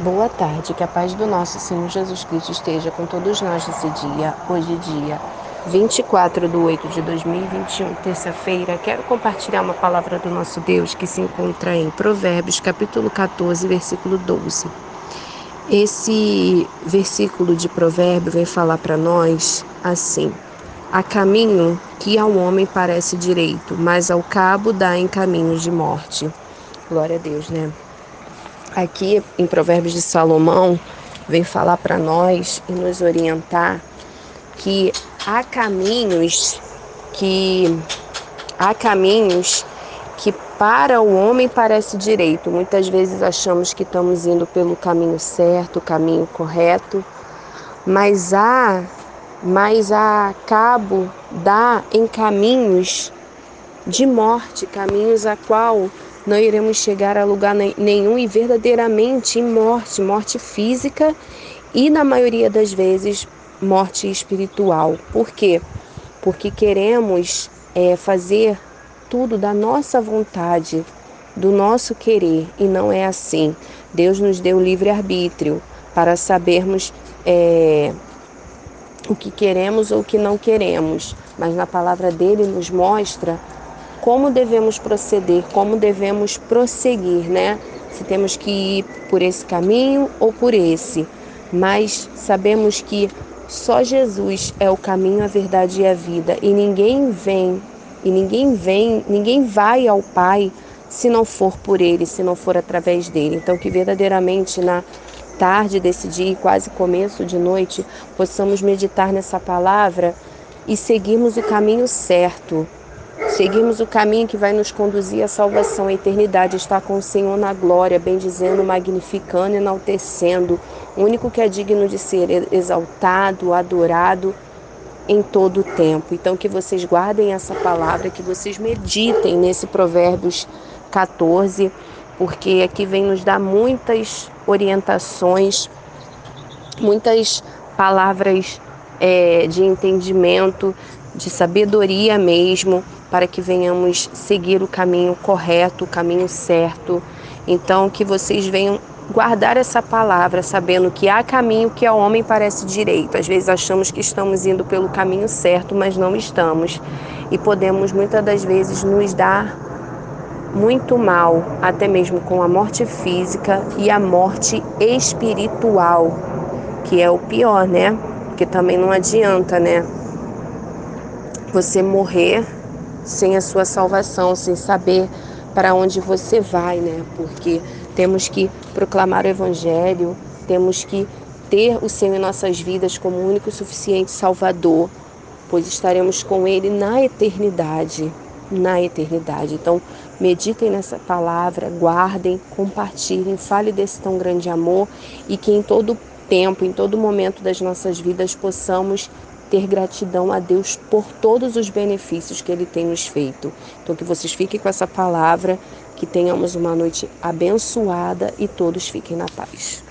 Boa tarde, que a paz do nosso Senhor Jesus Cristo esteja com todos nós nesse dia, hoje dia 24 de 8 de 2021, terça-feira. Quero compartilhar uma palavra do nosso Deus que se encontra em Provérbios, capítulo 14, versículo 12. Esse versículo de Provérbio vem falar para nós assim: Há caminho que ao homem parece direito, mas ao cabo dá em caminhos de morte. Glória a Deus, né? Aqui em Provérbios de Salomão vem falar para nós e nos orientar que há caminhos que há caminhos que para o homem parece direito. Muitas vezes achamos que estamos indo pelo caminho certo, o caminho correto, mas há mas a cabo dá em caminhos de morte, caminhos a qual não iremos chegar a lugar nenhum e verdadeiramente morte, morte física e, na maioria das vezes, morte espiritual. Por quê? Porque queremos é, fazer tudo da nossa vontade, do nosso querer, e não é assim. Deus nos deu livre-arbítrio para sabermos é, o que queremos ou o que não queremos, mas na palavra dele nos mostra como devemos proceder, como devemos prosseguir, né? Se temos que ir por esse caminho ou por esse. Mas sabemos que só Jesus é o caminho, a verdade e a vida, e ninguém vem, e ninguém vem, ninguém vai ao Pai se não for por ele, se não for através dele. Então que verdadeiramente na tarde desse dia, quase começo de noite, possamos meditar nessa palavra e seguirmos o caminho certo, Seguimos o caminho que vai nos conduzir à salvação, à eternidade, estar com o Senhor na glória, bendizendo, magnificando, enaltecendo, o único que é digno de ser exaltado, adorado em todo o tempo. Então que vocês guardem essa palavra, que vocês meditem nesse Provérbios 14, porque aqui vem nos dar muitas orientações, muitas palavras é, de entendimento, de sabedoria mesmo, para que venhamos seguir o caminho correto, o caminho certo. Então, que vocês venham guardar essa palavra, sabendo que há caminho que ao homem parece direito. Às vezes achamos que estamos indo pelo caminho certo, mas não estamos. E podemos muitas das vezes nos dar muito mal, até mesmo com a morte física e a morte espiritual, que é o pior, né? Porque também não adianta, né? Você morrer sem a sua salvação, sem saber para onde você vai, né? Porque temos que proclamar o Evangelho, temos que ter o Senhor em nossas vidas como único e suficiente Salvador, pois estaremos com Ele na eternidade. Na eternidade. Então, meditem nessa palavra, guardem, compartilhem, fale desse tão grande amor e que em todo tempo, em todo momento das nossas vidas, possamos ter gratidão a Deus por todos os benefícios que Ele tem nos feito. Então, que vocês fiquem com essa palavra, que tenhamos uma noite abençoada e todos fiquem na paz.